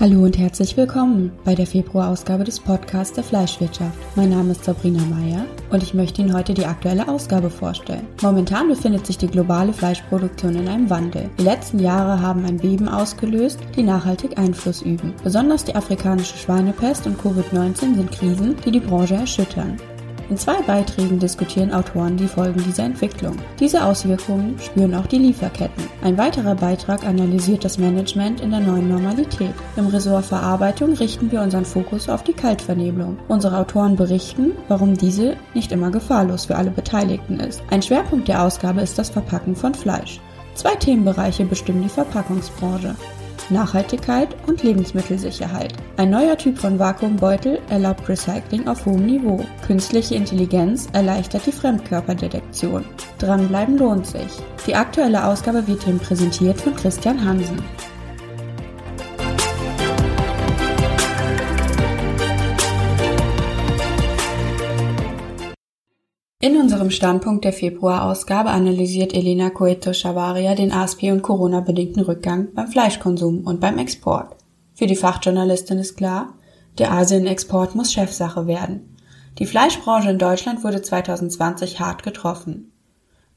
Hallo und herzlich willkommen bei der Februarausgabe des Podcasts der Fleischwirtschaft. Mein Name ist Sabrina Meyer und ich möchte Ihnen heute die aktuelle Ausgabe vorstellen. Momentan befindet sich die globale Fleischproduktion in einem Wandel. Die letzten Jahre haben ein Beben ausgelöst, die nachhaltig Einfluss üben. Besonders die afrikanische Schweinepest und Covid-19 sind Krisen, die die Branche erschüttern. In zwei Beiträgen diskutieren Autoren die Folgen dieser Entwicklung. Diese Auswirkungen spüren auch die Lieferketten. Ein weiterer Beitrag analysiert das Management in der neuen Normalität. Im Ressort Verarbeitung richten wir unseren Fokus auf die Kaltvernebelung. Unsere Autoren berichten, warum diese nicht immer gefahrlos für alle Beteiligten ist. Ein Schwerpunkt der Ausgabe ist das Verpacken von Fleisch. Zwei Themenbereiche bestimmen die Verpackungsbranche. Nachhaltigkeit und Lebensmittelsicherheit. Ein neuer Typ von Vakuumbeutel erlaubt Recycling auf hohem Niveau. Künstliche Intelligenz erleichtert die Fremdkörperdetektion. Dranbleiben lohnt sich. Die aktuelle Ausgabe wird Ihnen präsentiert von Christian Hansen. In unserem Standpunkt der Februarausgabe analysiert Elena Coeto-Chavaria den ASP- und Corona-bedingten Rückgang beim Fleischkonsum und beim Export. Für die Fachjournalistin ist klar, der Asien-Export muss Chefsache werden. Die Fleischbranche in Deutschland wurde 2020 hart getroffen.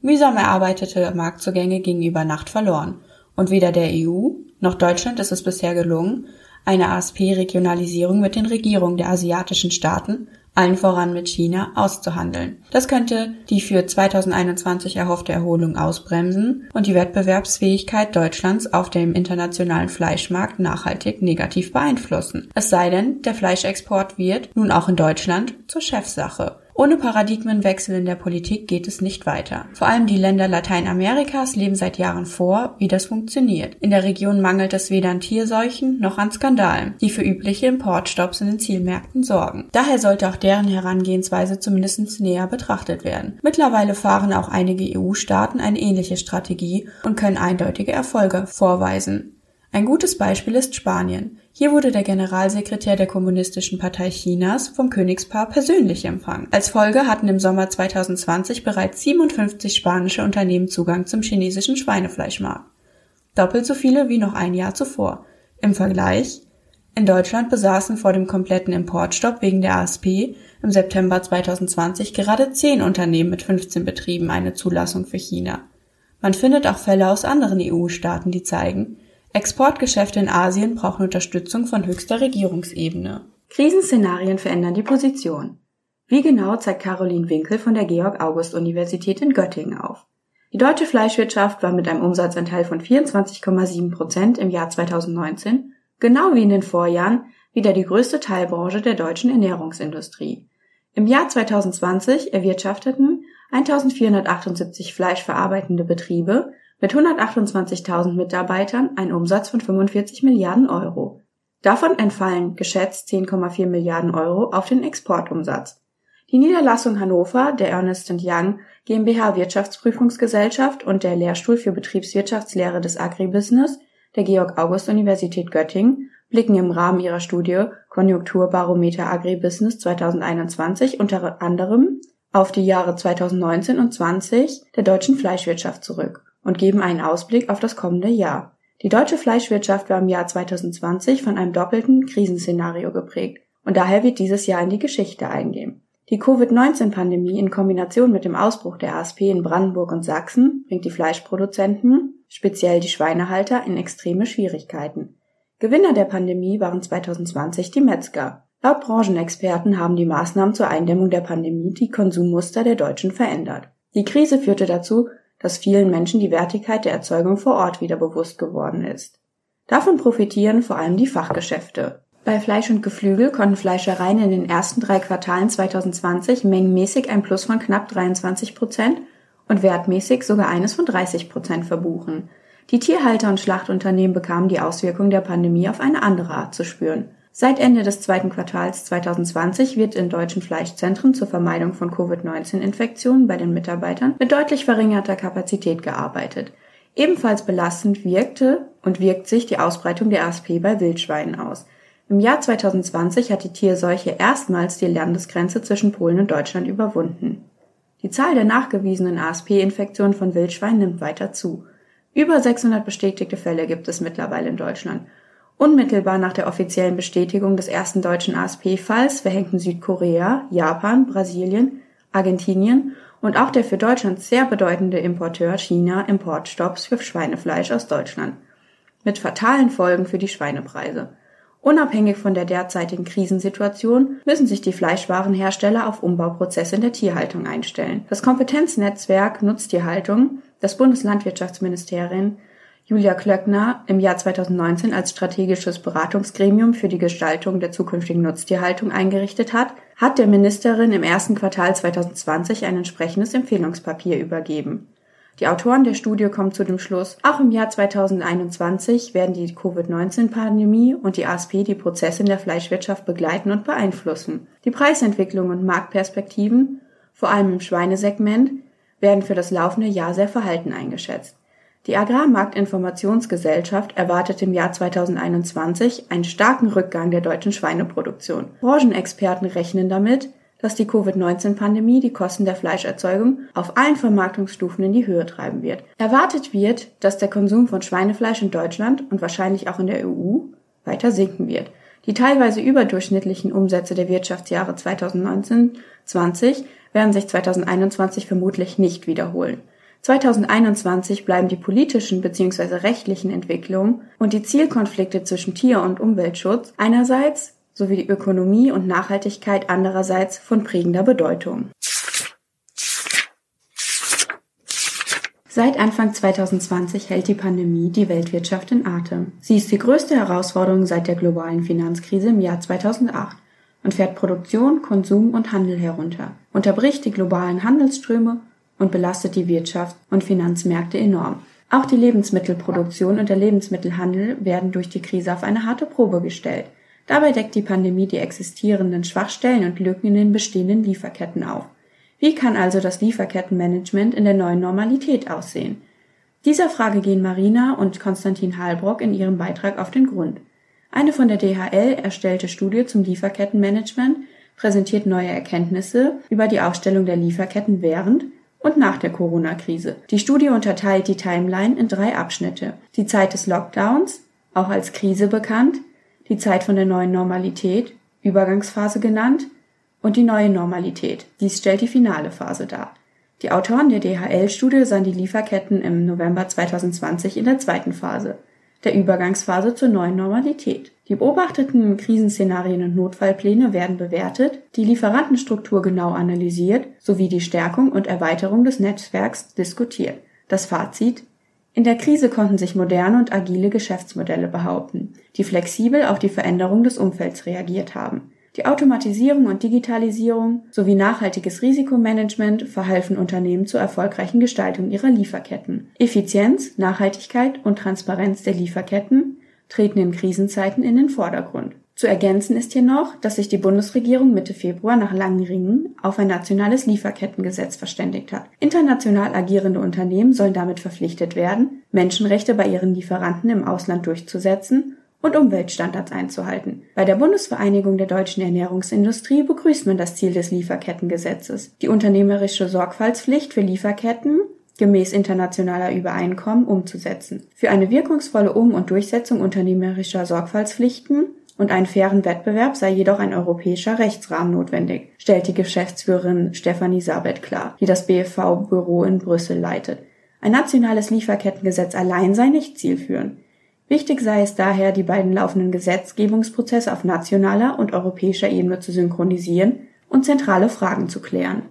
Mühsam erarbeitete Marktzugänge gingen über Nacht verloren und weder der EU noch Deutschland ist es bisher gelungen, eine ASP-Regionalisierung mit den Regierungen der asiatischen Staaten allen voran mit China, auszuhandeln. Das könnte die für 2021 erhoffte Erholung ausbremsen und die Wettbewerbsfähigkeit Deutschlands auf dem internationalen Fleischmarkt nachhaltig negativ beeinflussen. Es sei denn, der Fleischexport wird, nun auch in Deutschland, zur Chefsache. Ohne Paradigmenwechsel in der Politik geht es nicht weiter. Vor allem die Länder Lateinamerikas leben seit Jahren vor, wie das funktioniert. In der Region mangelt es weder an Tierseuchen noch an Skandalen, die für übliche Importstopps in den Zielmärkten sorgen. Daher sollte auch deren Herangehensweise zumindest näher betrachtet werden. Mittlerweile fahren auch einige EU-Staaten eine ähnliche Strategie und können eindeutige Erfolge vorweisen. Ein gutes Beispiel ist Spanien. Hier wurde der Generalsekretär der Kommunistischen Partei Chinas vom Königspaar persönlich empfangen. Als Folge hatten im Sommer 2020 bereits 57 spanische Unternehmen Zugang zum chinesischen Schweinefleischmarkt. Doppelt so viele wie noch ein Jahr zuvor. Im Vergleich in Deutschland besaßen vor dem kompletten Importstopp wegen der ASP im September 2020 gerade 10 Unternehmen mit 15 Betrieben eine Zulassung für China. Man findet auch Fälle aus anderen EU-Staaten, die zeigen, Exportgeschäfte in Asien brauchen Unterstützung von höchster Regierungsebene. Krisenszenarien verändern die Position. Wie genau zeigt Caroline Winkel von der Georg-August-Universität in Göttingen auf. Die deutsche Fleischwirtschaft war mit einem Umsatzanteil von 24,7 Prozent im Jahr 2019, genau wie in den Vorjahren, wieder die größte Teilbranche der deutschen Ernährungsindustrie. Im Jahr 2020 erwirtschafteten 1478 fleischverarbeitende Betriebe mit 128.000 Mitarbeitern ein Umsatz von 45 Milliarden Euro. Davon entfallen geschätzt 10,4 Milliarden Euro auf den Exportumsatz. Die Niederlassung Hannover der Ernest Young GmbH Wirtschaftsprüfungsgesellschaft und der Lehrstuhl für Betriebswirtschaftslehre des Agribusiness der Georg-August-Universität Göttingen blicken im Rahmen ihrer Studie Konjunkturbarometer Agribusiness 2021 unter anderem auf die Jahre 2019 und 20 der deutschen Fleischwirtschaft zurück und geben einen Ausblick auf das kommende Jahr. Die deutsche Fleischwirtschaft war im Jahr 2020 von einem doppelten Krisenszenario geprägt und daher wird dieses Jahr in die Geschichte eingehen. Die Covid-19-Pandemie in Kombination mit dem Ausbruch der ASP in Brandenburg und Sachsen bringt die Fleischproduzenten, speziell die Schweinehalter, in extreme Schwierigkeiten. Gewinner der Pandemie waren 2020 die Metzger. Laut Branchenexperten haben die Maßnahmen zur Eindämmung der Pandemie die Konsummuster der Deutschen verändert. Die Krise führte dazu, dass vielen Menschen die Wertigkeit der Erzeugung vor Ort wieder bewusst geworden ist. Davon profitieren vor allem die Fachgeschäfte. Bei Fleisch und Geflügel konnten Fleischereien in den ersten drei Quartalen 2020 mengenmäßig ein Plus von knapp 23 Prozent und wertmäßig sogar eines von 30 Prozent verbuchen. Die Tierhalter und Schlachtunternehmen bekamen die Auswirkungen der Pandemie auf eine andere Art zu spüren. Seit Ende des zweiten Quartals 2020 wird in deutschen Fleischzentren zur Vermeidung von Covid-19-Infektionen bei den Mitarbeitern mit deutlich verringerter Kapazität gearbeitet. Ebenfalls belastend wirkte und wirkt sich die Ausbreitung der ASP bei Wildschweinen aus. Im Jahr 2020 hat die Tierseuche erstmals die Landesgrenze zwischen Polen und Deutschland überwunden. Die Zahl der nachgewiesenen ASP-Infektionen von Wildschweinen nimmt weiter zu. Über 600 bestätigte Fälle gibt es mittlerweile in Deutschland Unmittelbar nach der offiziellen Bestätigung des ersten deutschen ASP-Falls verhängten Südkorea, Japan, Brasilien, Argentinien und auch der für Deutschland sehr bedeutende Importeur China Importstopps für Schweinefleisch aus Deutschland. Mit fatalen Folgen für die Schweinepreise. Unabhängig von der derzeitigen Krisensituation müssen sich die Fleischwarenhersteller auf Umbauprozesse in der Tierhaltung einstellen. Das Kompetenznetzwerk Nutztierhaltung, das Bundeslandwirtschaftsministerium Julia Klöckner im Jahr 2019 als strategisches Beratungsgremium für die Gestaltung der zukünftigen Nutztierhaltung eingerichtet hat, hat der Ministerin im ersten Quartal 2020 ein entsprechendes Empfehlungspapier übergeben. Die Autoren der Studie kommen zu dem Schluss, auch im Jahr 2021 werden die Covid-19-Pandemie und die ASP die Prozesse in der Fleischwirtschaft begleiten und beeinflussen. Die Preisentwicklung und Marktperspektiven, vor allem im Schweinesegment, werden für das laufende Jahr sehr verhalten eingeschätzt. Die Agrarmarktinformationsgesellschaft erwartet im Jahr 2021 einen starken Rückgang der deutschen Schweineproduktion. Branchenexperten rechnen damit, dass die Covid-19-Pandemie die Kosten der Fleischerzeugung auf allen Vermarktungsstufen in die Höhe treiben wird. Erwartet wird, dass der Konsum von Schweinefleisch in Deutschland und wahrscheinlich auch in der EU weiter sinken wird. Die teilweise überdurchschnittlichen Umsätze der Wirtschaftsjahre 2019-20 werden sich 2021 vermutlich nicht wiederholen. 2021 bleiben die politischen bzw. rechtlichen Entwicklungen und die Zielkonflikte zwischen Tier- und Umweltschutz einerseits sowie die Ökonomie und Nachhaltigkeit andererseits von prägender Bedeutung. Seit Anfang 2020 hält die Pandemie die Weltwirtschaft in Atem. Sie ist die größte Herausforderung seit der globalen Finanzkrise im Jahr 2008 und fährt Produktion, Konsum und Handel herunter, unterbricht die globalen Handelsströme und belastet die Wirtschaft und Finanzmärkte enorm. Auch die Lebensmittelproduktion und der Lebensmittelhandel werden durch die Krise auf eine harte Probe gestellt. Dabei deckt die Pandemie die existierenden Schwachstellen und Lücken in den bestehenden Lieferketten auf. Wie kann also das Lieferkettenmanagement in der neuen Normalität aussehen? Dieser Frage gehen Marina und Konstantin Halbrock in ihrem Beitrag auf den Grund. Eine von der DHL erstellte Studie zum Lieferkettenmanagement präsentiert neue Erkenntnisse über die Aufstellung der Lieferketten während und nach der Corona-Krise. Die Studie unterteilt die Timeline in drei Abschnitte. Die Zeit des Lockdowns, auch als Krise bekannt, die Zeit von der neuen Normalität, Übergangsphase genannt, und die neue Normalität. Dies stellt die finale Phase dar. Die Autoren der DHL-Studie sahen die Lieferketten im November 2020 in der zweiten Phase der Übergangsphase zur neuen Normalität. Die beobachteten Krisenszenarien und Notfallpläne werden bewertet, die Lieferantenstruktur genau analysiert sowie die Stärkung und Erweiterung des Netzwerks diskutiert. Das Fazit in der Krise konnten sich moderne und agile Geschäftsmodelle behaupten, die flexibel auf die Veränderung des Umfelds reagiert haben. Die Automatisierung und Digitalisierung sowie nachhaltiges Risikomanagement verhalfen Unternehmen zur erfolgreichen Gestaltung ihrer Lieferketten. Effizienz, Nachhaltigkeit und Transparenz der Lieferketten treten in Krisenzeiten in den Vordergrund. Zu ergänzen ist hier noch, dass sich die Bundesregierung Mitte Februar nach langen Ringen auf ein nationales Lieferkettengesetz verständigt hat. International agierende Unternehmen sollen damit verpflichtet werden, Menschenrechte bei ihren Lieferanten im Ausland durchzusetzen und Umweltstandards einzuhalten. Bei der Bundesvereinigung der deutschen Ernährungsindustrie begrüßt man das Ziel des Lieferkettengesetzes, die unternehmerische Sorgfaltspflicht für Lieferketten gemäß internationaler Übereinkommen umzusetzen. Für eine wirkungsvolle Um- und Durchsetzung unternehmerischer Sorgfaltspflichten und einen fairen Wettbewerb sei jedoch ein europäischer Rechtsrahmen notwendig, stellt die Geschäftsführerin Stefanie Sabet klar, die das BFV-Büro in Brüssel leitet. Ein nationales Lieferkettengesetz allein sei nicht zielführend. Wichtig sei es daher, die beiden laufenden Gesetzgebungsprozesse auf nationaler und europäischer Ebene zu synchronisieren und zentrale Fragen zu klären.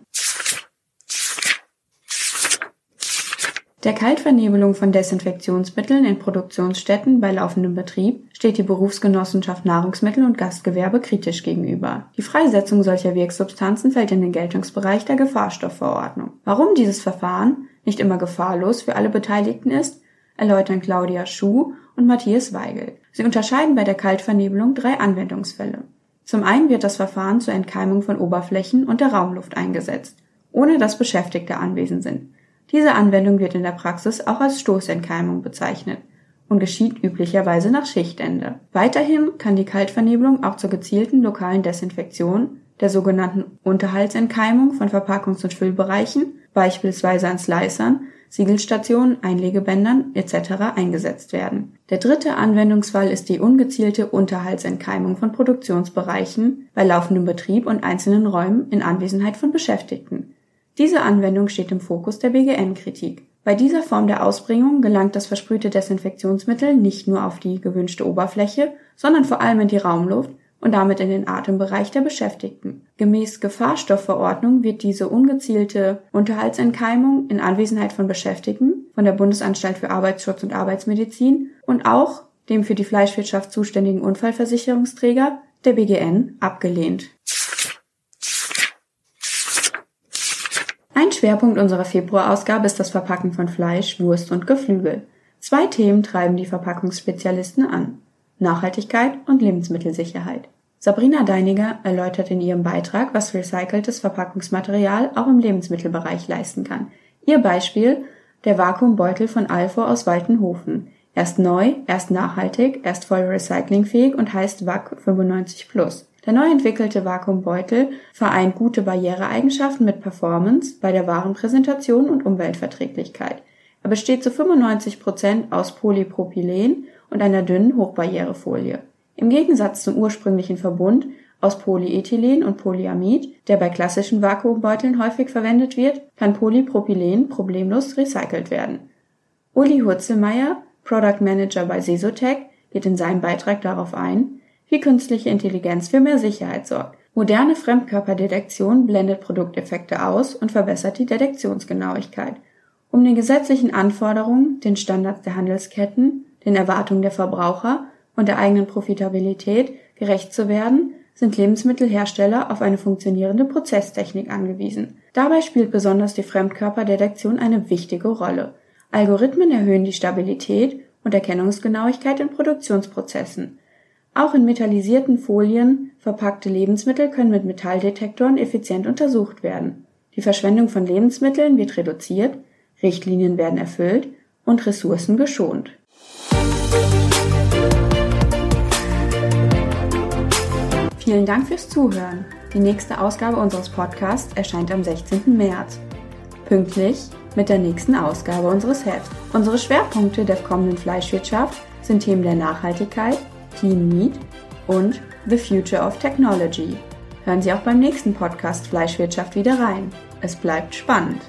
Der Kaltvernebelung von Desinfektionsmitteln in Produktionsstätten bei laufendem Betrieb steht die Berufsgenossenschaft Nahrungsmittel und Gastgewerbe kritisch gegenüber. Die Freisetzung solcher Wirksubstanzen fällt in den Geltungsbereich der Gefahrstoffverordnung. Warum dieses Verfahren nicht immer gefahrlos für alle Beteiligten ist, erläutern Claudia Schuh und Matthias Weigel. Sie unterscheiden bei der Kaltvernebelung drei Anwendungsfälle. Zum einen wird das Verfahren zur Entkeimung von Oberflächen und der Raumluft eingesetzt, ohne dass Beschäftigte anwesend sind. Diese Anwendung wird in der Praxis auch als Stoßentkeimung bezeichnet und geschieht üblicherweise nach Schichtende. Weiterhin kann die Kaltvernebelung auch zur gezielten lokalen Desinfektion, der sogenannten Unterhaltsentkeimung von Verpackungs- und Füllbereichen, beispielsweise an Slicern, Siegelstationen, Einlegebändern etc. eingesetzt werden. Der dritte Anwendungsfall ist die ungezielte Unterhaltsentkeimung von Produktionsbereichen bei laufendem Betrieb und einzelnen Räumen in Anwesenheit von Beschäftigten. Diese Anwendung steht im Fokus der BGN-Kritik. Bei dieser Form der Ausbringung gelangt das versprühte Desinfektionsmittel nicht nur auf die gewünschte Oberfläche, sondern vor allem in die Raumluft und damit in den Atembereich der Beschäftigten. Gemäß Gefahrstoffverordnung wird diese ungezielte Unterhaltsentkeimung in Anwesenheit von Beschäftigten von der Bundesanstalt für Arbeitsschutz und Arbeitsmedizin und auch dem für die Fleischwirtschaft zuständigen Unfallversicherungsträger, der BGN, abgelehnt. Ein Schwerpunkt unserer Februarausgabe ist das Verpacken von Fleisch, Wurst und Geflügel. Zwei Themen treiben die Verpackungsspezialisten an. Nachhaltigkeit und Lebensmittelsicherheit. Sabrina Deiniger erläutert in ihrem Beitrag, was recyceltes Verpackungsmaterial auch im Lebensmittelbereich leisten kann. Ihr Beispiel der Vakuumbeutel von Alfor aus Waltenhofen. Erst neu, erst nachhaltig, erst voll recyclingfähig und heißt WAC 95 Plus. Der neu entwickelte Vakuumbeutel vereint gute Barriereeigenschaften mit Performance bei der Warenpräsentation und Umweltverträglichkeit. Er besteht zu 95 Prozent aus Polypropylen und einer dünnen Hochbarrierefolie. Im Gegensatz zum ursprünglichen Verbund aus Polyethylen und Polyamid, der bei klassischen Vakuumbeuteln häufig verwendet wird, kann Polypropylen problemlos recycelt werden. Uli Hurzelmeier, Product Manager bei Sesotec, geht in seinem Beitrag darauf ein, wie künstliche Intelligenz für mehr Sicherheit sorgt. Moderne Fremdkörperdetektion blendet Produkteffekte aus und verbessert die Detektionsgenauigkeit. Um den gesetzlichen Anforderungen, den Standards der Handelsketten den Erwartungen der Verbraucher und der eigenen Profitabilität gerecht zu werden, sind Lebensmittelhersteller auf eine funktionierende Prozesstechnik angewiesen. Dabei spielt besonders die Fremdkörperdetektion eine wichtige Rolle. Algorithmen erhöhen die Stabilität und Erkennungsgenauigkeit in Produktionsprozessen. Auch in metallisierten Folien verpackte Lebensmittel können mit Metalldetektoren effizient untersucht werden. Die Verschwendung von Lebensmitteln wird reduziert, Richtlinien werden erfüllt und Ressourcen geschont. Vielen Dank fürs Zuhören. Die nächste Ausgabe unseres Podcasts erscheint am 16. März. Pünktlich mit der nächsten Ausgabe unseres Hefts. Unsere Schwerpunkte der kommenden Fleischwirtschaft sind Themen der Nachhaltigkeit, Clean Meat und The Future of Technology. Hören Sie auch beim nächsten Podcast Fleischwirtschaft wieder rein. Es bleibt spannend.